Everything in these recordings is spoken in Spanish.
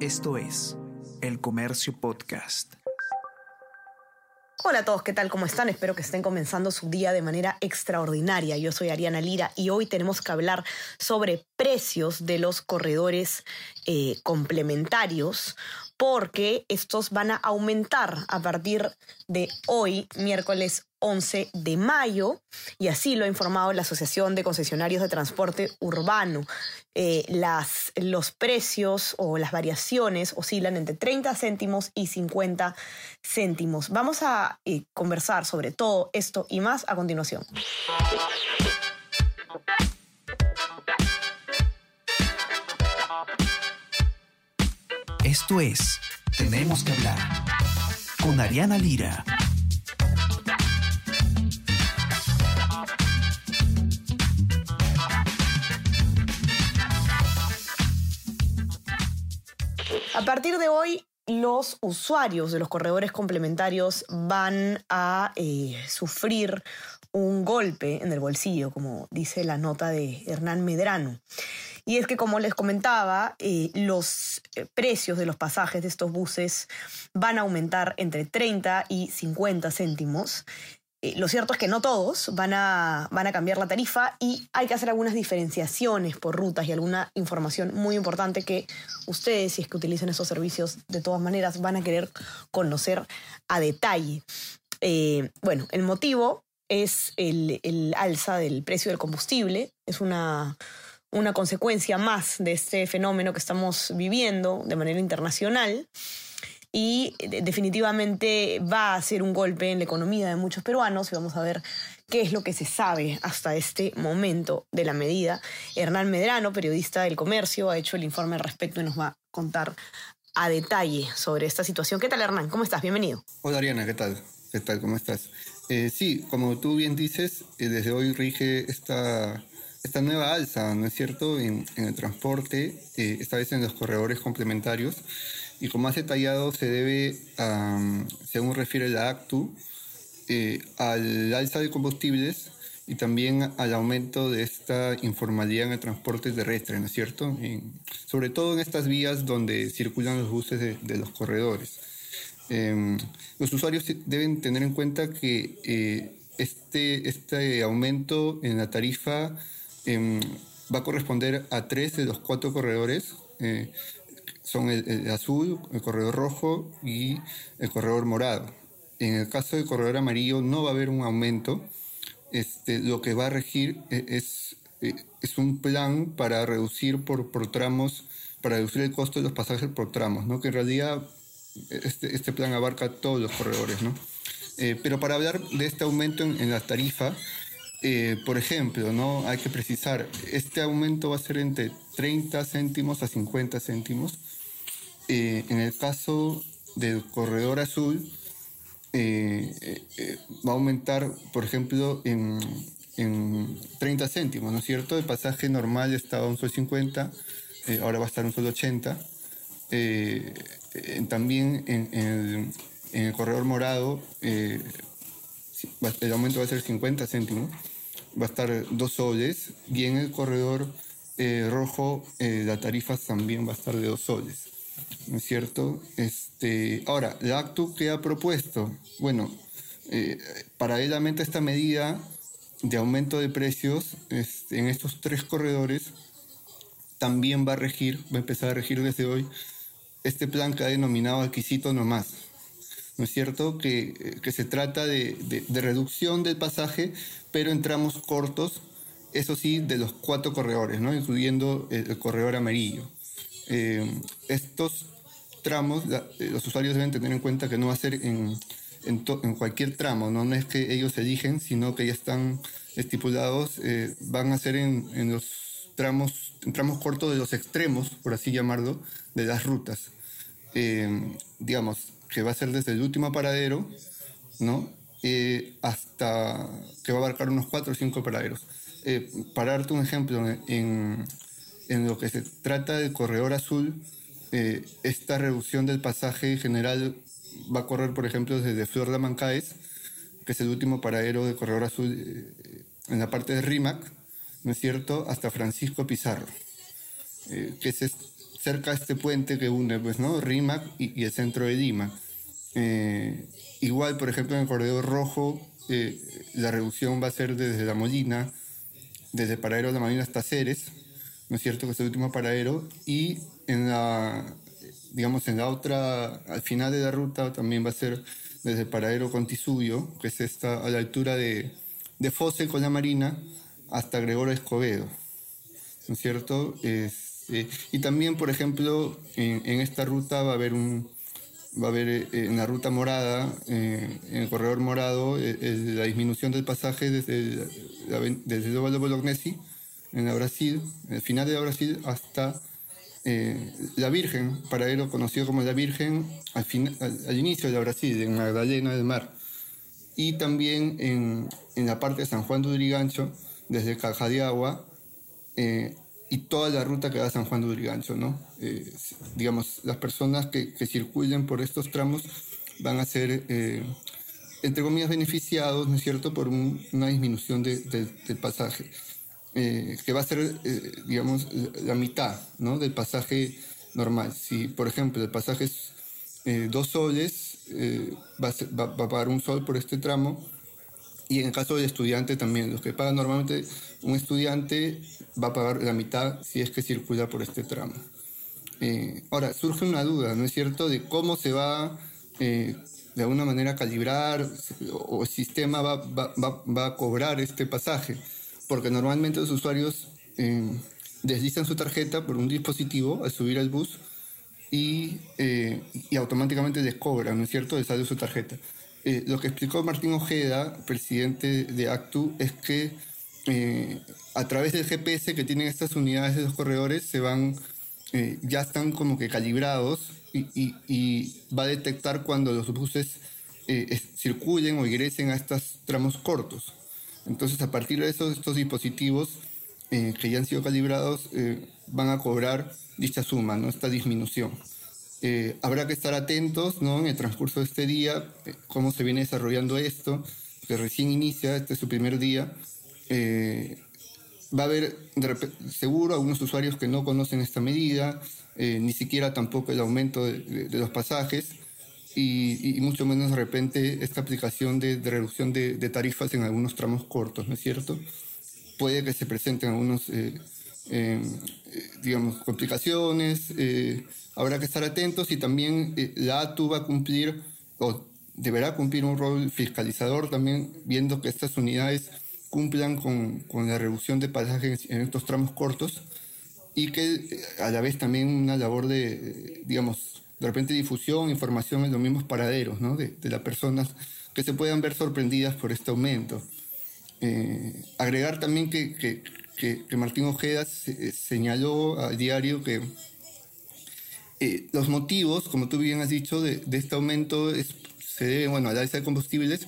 Esto es El Comercio Podcast. Hola a todos, ¿qué tal? ¿Cómo están? Espero que estén comenzando su día de manera extraordinaria. Yo soy Ariana Lira y hoy tenemos que hablar sobre precios de los corredores eh, complementarios porque estos van a aumentar a partir de hoy, miércoles 11 de mayo, y así lo ha informado la Asociación de Concesionarios de Transporte Urbano. Eh, las, los precios o las variaciones oscilan entre 30 céntimos y 50 céntimos. Vamos a eh, conversar sobre todo esto y más a continuación. Esto es Tenemos que hablar con Ariana Lira. A partir de hoy, los usuarios de los corredores complementarios van a eh, sufrir un golpe en el bolsillo, como dice la nota de Hernán Medrano. Y es que, como les comentaba, eh, los eh, precios de los pasajes de estos buses van a aumentar entre 30 y 50 céntimos. Eh, lo cierto es que no todos van a, van a cambiar la tarifa y hay que hacer algunas diferenciaciones por rutas y alguna información muy importante que ustedes, si es que utilizan esos servicios, de todas maneras van a querer conocer a detalle. bueno, el motivo es el, el alza del precio del combustible. Es una una consecuencia más de este fenómeno que estamos viviendo de manera internacional y definitivamente va a ser un golpe en la economía de muchos peruanos y vamos a ver qué es lo que se sabe hasta este momento de la medida. Hernán Medrano, periodista del comercio, ha hecho el informe al respecto y nos va a contar a detalle sobre esta situación. ¿Qué tal Hernán? ¿Cómo estás? Bienvenido. Hola Ariana, ¿qué tal? ¿Qué tal? ¿Cómo estás? Eh, sí, como tú bien dices, eh, desde hoy rige esta esta nueva alza, ¿no es cierto?, en, el transporte, eh, esta vez en los corredores complementarios, y como más detallado se debe, según refiere la ACTU, eh, al alza de combustibles y también al aumento de esta informalidad en el transporte terrestre, ¿no es cierto? sobre todo en estas vías donde circulan los buses de, los corredores. Em, los usuarios deben tener en cuenta que eh, este, este aumento en la tarifa Em, va a corresponder a tres de los cuatro corredores. Son el, azul, el corredor rojo y el corredor morado. En el caso del corredor amarillo no va a haber un aumento. Este, lo que va a regir e, es, e, es un plan para reducir por, por, tramos, para reducir el costo de los pasajes por tramos, ¿no? que en realidad este, este plan abarca todos los corredores. ¿no? Eh, pero para hablar de este aumento en, en la tarifa, eh, por ejemplo, ¿no? hay que precisar, este aumento va a ser entre 30 céntimos a 50 céntimos. Eh, en el caso del corredor azul, eh, va a aumentar, por ejemplo, en, 30 céntimos, ¿no es cierto? El pasaje normal estaba a un sol 50, ahora va a estar a un sol 80. también en, el, corredor morado, el aumento va a ser 50 céntimos va a estar dos soles y en el corredor eh, rojo eh, la tarifa también va a estar de dos soles. ¿No es cierto? Este, ahora, la ACTU que ha propuesto, bueno, eh, paralelamente a esta medida de aumento de precios este, en estos tres corredores, también va a regir, va a empezar a regir desde hoy, este plan que ha denominado adquisito nomás. ¿no es cierto? Que, que se trata de, de, reducción del pasaje, pero en tramos cortos, eso sí, de los cuatro corredores, ¿no? Incluyendo el, corredor amarillo. Eh, estos tramos, eh, los usuarios deben tener en cuenta que no va a ser en, en, en cualquier tramo, ¿no? no es que ellos eligen, sino que ya están estipulados, eh, van a ser en, en los tramos, en tramos cortos de los extremos, por así llamarlo, de las rutas. digamos, que va a ser desde el último paradero, ¿no? Eh, hasta que va a abarcar unos cuatro o cinco paraderos. Eh, para darte un ejemplo, en, en, lo que se trata del corredor azul, eh, esta reducción del pasaje general va a correr, por ejemplo, desde Flor de Mancaes, que es el último paradero del corredor azul en la parte de Rimac, ¿no es cierto?, hasta Francisco Pizarro, que es cerca de este puente que une, pues, ¿no? Rímac y, el centro de Lima. Eh, igual, por ejemplo, en el corredor rojo, eh, la reducción va a ser desde La Molina, desde Paradero de La Molina hasta Ceres, ¿no es cierto? Que es el último paradero. Y en la, digamos, en la otra, al final de la ruta también va a ser desde Paradero Contisubio, que es esta, a la altura de, de Fose con la Marina, hasta Gregorio Escobedo, ¿no es cierto? Eh, y también, por ejemplo, en, esta ruta va a haber un, va a haber eh, en la ruta morada, eh, en el corredor morado, la disminución del pasaje desde, desde el Bolognesi, en la Brasil, el final de la Brasil, hasta la Virgen, paradero conocido como la Virgen, al, al, inicio de la Brasil, en Magdalena del Mar. Y también en, en la parte de San Juan de Urigancho, desde Caja de Agua, y toda la ruta que va a San Juan de Urigancho, ¿no? Eh, digamos, las personas que, que, circulen por estos tramos van a ser, eh, entre comillas, beneficiados, ¿no es cierto?, por una disminución de, del pasaje, eh, que va a ser, digamos, la mitad, ¿no?, del pasaje normal. Si, por ejemplo, el pasaje es dos soles, va a, va a pagar un sol por este tramo, y en el caso del estudiante también, los que pagan normalmente un estudiante va a pagar la mitad si es que circula por este tramo. Eh, ahora, surge una duda, ¿no es cierto?, de cómo se va eh, de alguna manera calibrar o el sistema va, va, va, a cobrar este pasaje, porque normalmente los usuarios eh, deslizan su tarjeta por un dispositivo al subir al bus y, y automáticamente les cobran, ¿no es cierto?, les sale su tarjeta. Eh, lo que explicó Martín Ojeda, presidente de ACTU, es que eh, a través del GPS que tienen estas unidades de los corredores se van, eh, ya están como que calibrados y, va a detectar cuando los buses circulen o ingresen a estos tramos cortos. Entonces, a partir de eso, estos dispositivos que ya han sido calibrados van a cobrar dicha suma, ¿no? esta disminución. Eh, habrá que estar atentos ¿no? en el transcurso de este día, eh, cómo se viene desarrollando esto, que recién inicia, este es su primer día. Eh, va a haber seguro algunos usuarios que no conocen esta medida, ni siquiera tampoco el aumento de, los pasajes y, mucho menos de repente esta aplicación de, reducción de, tarifas en algunos tramos cortos, ¿no es cierto? Puede que se presenten algunos, digamos, complicaciones habrá que estar atentos y también eh, la ATU va a cumplir o deberá cumplir un rol fiscalizador también viendo que estas unidades cumplan con, con la reducción de pasajes en estos tramos cortos y que eh, a la vez también una labor de, digamos, de repente difusión, información en los mismos paraderos, ¿no? De, de las personas que se puedan ver sorprendidas por este aumento. Eh, agregar también que, que, que, Martín Ojeda señaló al diario que eh, los motivos, como tú bien has dicho, de, este aumento se deben bueno, a la alza de combustibles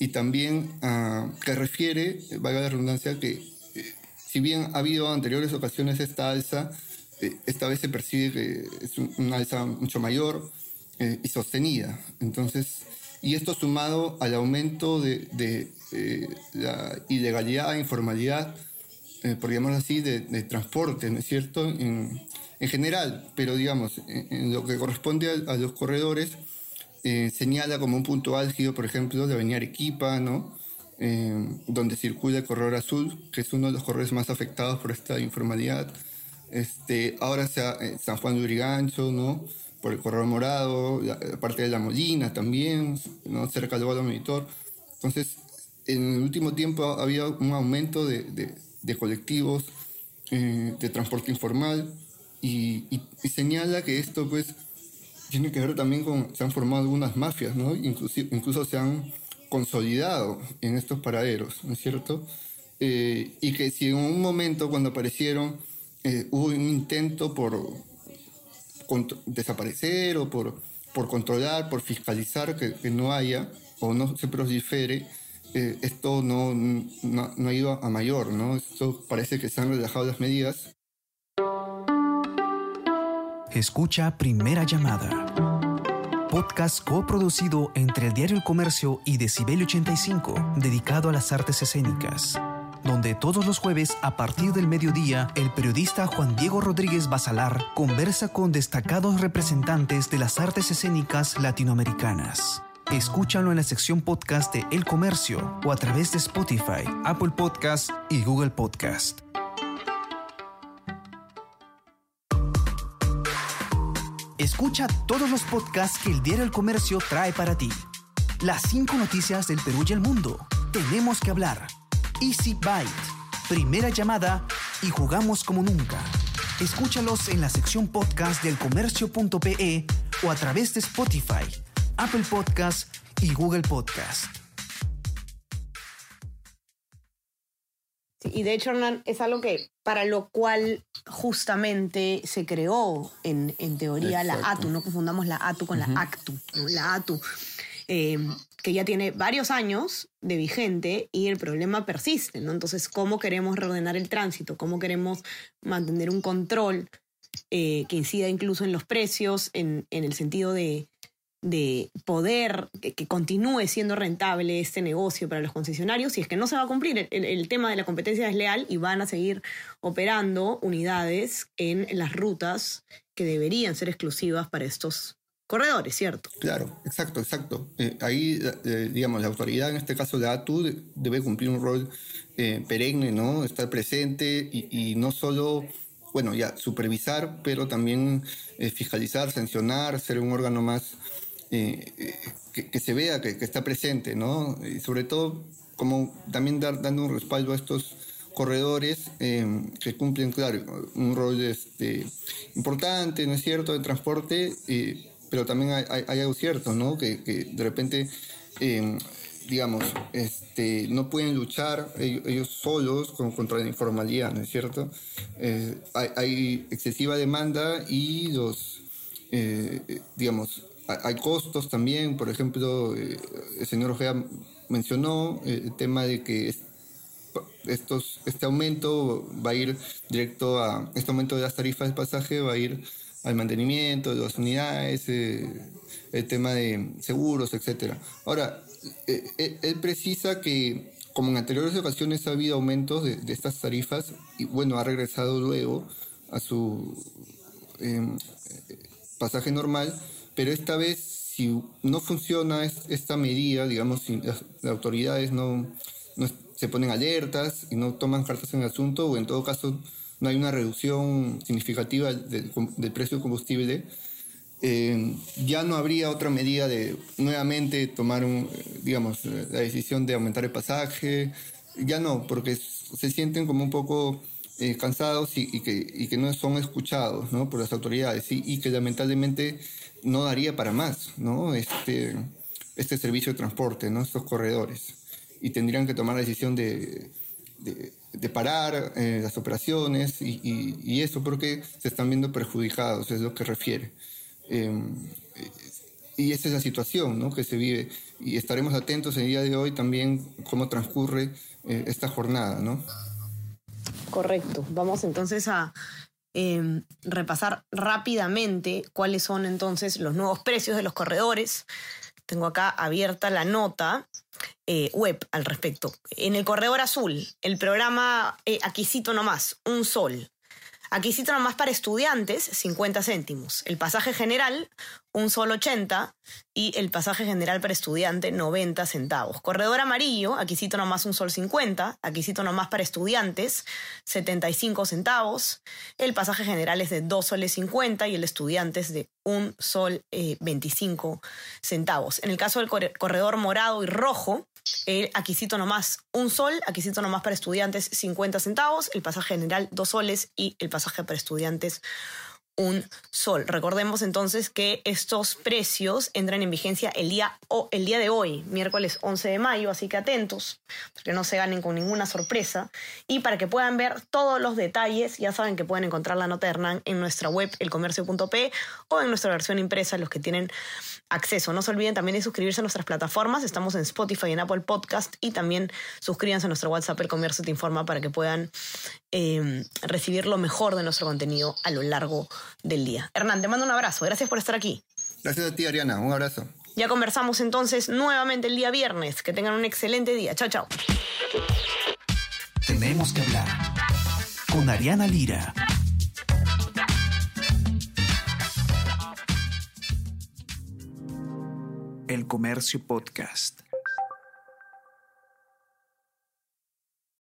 y también a, que refiere, valga la redundancia, que eh, si bien ha habido anteriores ocasiones esta alza, eh, esta vez se percibe que es una alza mucho mayor y sostenida. Entonces, y esto sumado al aumento de, de la ilegalidad, informalidad, por llamarlo así, de, de, transporte, ¿no es cierto?, en, en general, pero digamos, en, lo que corresponde a, los corredores, eh, señala como un punto álgido, por ejemplo, de Avenida Arequipa, ¿no? Eh, donde circula el corredor azul, que es uno de los corredores más afectados por esta informalidad. Este, ahora sea eh, San Juan de Urigancho, ¿no? por el corredor morado, la, parte de La Molina también, ¿no? cerca del Guado Monitor. Entonces, en el último tiempo ha habido un aumento de, de, de colectivos de transporte informal, y, señala que esto pues tiene que ver también con, se han formado algunas mafias, ¿no? Incluso, incluso se han consolidado en estos paraderos, ¿no es cierto? Eh, y que si en un momento cuando aparecieron eh, hubo un intento por desaparecer o por, por controlar, por fiscalizar que, no haya o no se prolifere, eh, esto no, no, no, ha ido a mayor, ¿no? Esto parece que se han relajado las medidas Escucha Primera Llamada. Podcast coproducido entre el Diario El Comercio y Decibel 85, dedicado a las artes escénicas donde todos los jueves a partir del mediodía el periodista Juan Diego Rodríguez Basalar conversa con destacados representantes de las artes escénicas latinoamericanas. Escúchalo en la sección podcast de El Comercio o a través de Spotify, Apple Podcast y Google Podcast. Escucha todos los podcasts que el diario El Comercio trae para ti. Las cinco noticias del Perú y el mundo. Tenemos que hablar. Easy Byte. Primera llamada y jugamos como nunca. Escúchalos en la sección podcast del comercio.pe o a través de Spotify, Apple Podcast y Google Podcast. y de hecho, Hernán, es algo que para lo cual justamente se creó en, teoría la ATU, no confundamos la ATU con la ACTU, la ATU, eh, que ya tiene varios años de vigente y el problema persiste, ¿no? Entonces, ¿cómo queremos reordenar el tránsito? ¿Cómo queremos mantener un control eh, que incida incluso en los precios, en el sentido de de poder que, continúe siendo rentable este negocio para los concesionarios si es que no se va a cumplir el, tema de la competencia desleal y van a seguir operando unidades en las rutas que deberían ser exclusivas para estos corredores, ¿cierto? Claro, exacto, exacto. Eh, ahí, eh, digamos, la autoridad, en este caso la ATU, debe cumplir un rol eh, perenne, ¿no? Estar presente y, no solo bueno, ya supervisar, pero también fiscalizar, sancionar, ser un órgano más eh, que, se vea que, está presente, ¿no? Y sobre todo, como también dar, dando un respaldo a estos corredores eh, que cumplen, claro, un rol este, importante, ¿no es cierto?, de transporte, pero también hay, algo cierto, ¿no?, que, de repente, eh, digamos, este, no pueden luchar ellos, solos contra la informalidad, ¿no es cierto? hay, hay, excesiva demanda y los, digamos, hay costos también, por ejemplo, eh, el señor Ojea mencionó eh, el tema de que estos, este aumento va a ir directo a, este aumento de las tarifas de pasaje va a ir al mantenimiento de las unidades, eh, el tema de seguros, etc. Ahora, él precisa que como en anteriores ocasiones ha habido aumentos de, estas tarifas y bueno, ha regresado luego a su em, pasaje normal, pero esta vez, si no funciona esta medida, digamos, si las, autoridades no, se ponen alertas y no toman cartas en el asunto, o en todo caso no hay una reducción significativa del, precio del combustible, eh, ya no habría otra medida de nuevamente tomar, un, digamos, la decisión de aumentar el pasaje, ya no, porque se sienten como un poco eh, cansados y, que, que, no son escuchados ¿no? por las autoridades y, y que lamentablemente no daría para más, ¿no? Este, este servicio de transporte, ¿no? Estos corredores. Y tendrían que tomar la decisión de, de, parar eh, las operaciones y, y, eso porque se están viendo perjudicados, es lo que refiere. Em, y esa es la situación ¿no? que se vive. Y estaremos atentos el día de hoy también cómo transcurre eh, esta jornada, ¿no? Correcto. Vamos entonces a Em, repasar rápidamente cuáles son entonces los nuevos precios de los corredores. Tengo acá abierta la nota eh, web al respecto. En el corredor azul, el programa eh, Aquisito Nomás, un sol. Aquisito nomás para estudiantes, 50 céntimos. El pasaje general, un sol 80 y el pasaje general para estudiante 90 centavos. Corredor amarillo, aquí cito nomás un sol 50, aquí cito nomás para estudiantes 75 centavos. El pasaje general es de 2 soles 50 y el estudiante es de un sol 25 eh, centavos. En el caso del corredor morado y rojo, el aquisito nomás un sol, aquisito nomás para estudiantes 50 centavos, el pasaje general 2 soles y el pasaje para estudiantes un sol. Recordemos entonces que estos precios entran en vigencia el día, el día de hoy, miércoles 11 de mayo, así que atentos, que no se ganen con ninguna sorpresa. Y para que puedan ver todos los detalles, ya saben que pueden encontrar la nota de Hernán en nuestra web, elcomercio.p, o en nuestra versión impresa, los que tienen acceso. No se olviden también de suscribirse a nuestras plataformas, estamos en Spotify, en Apple Podcast, y también suscríbanse a nuestro WhatsApp, El Comercio Te Informa, para que puedan eh, recibir lo mejor de nuestro contenido a lo largo del día. Hernán, te mando un abrazo. Gracias por estar aquí. Gracias a ti, Ariana. Un abrazo. Ya conversamos entonces nuevamente el día viernes. Que tengan un excelente día. Chao, chao. Tenemos que hablar con Ariana Lira. El Comercio Podcast.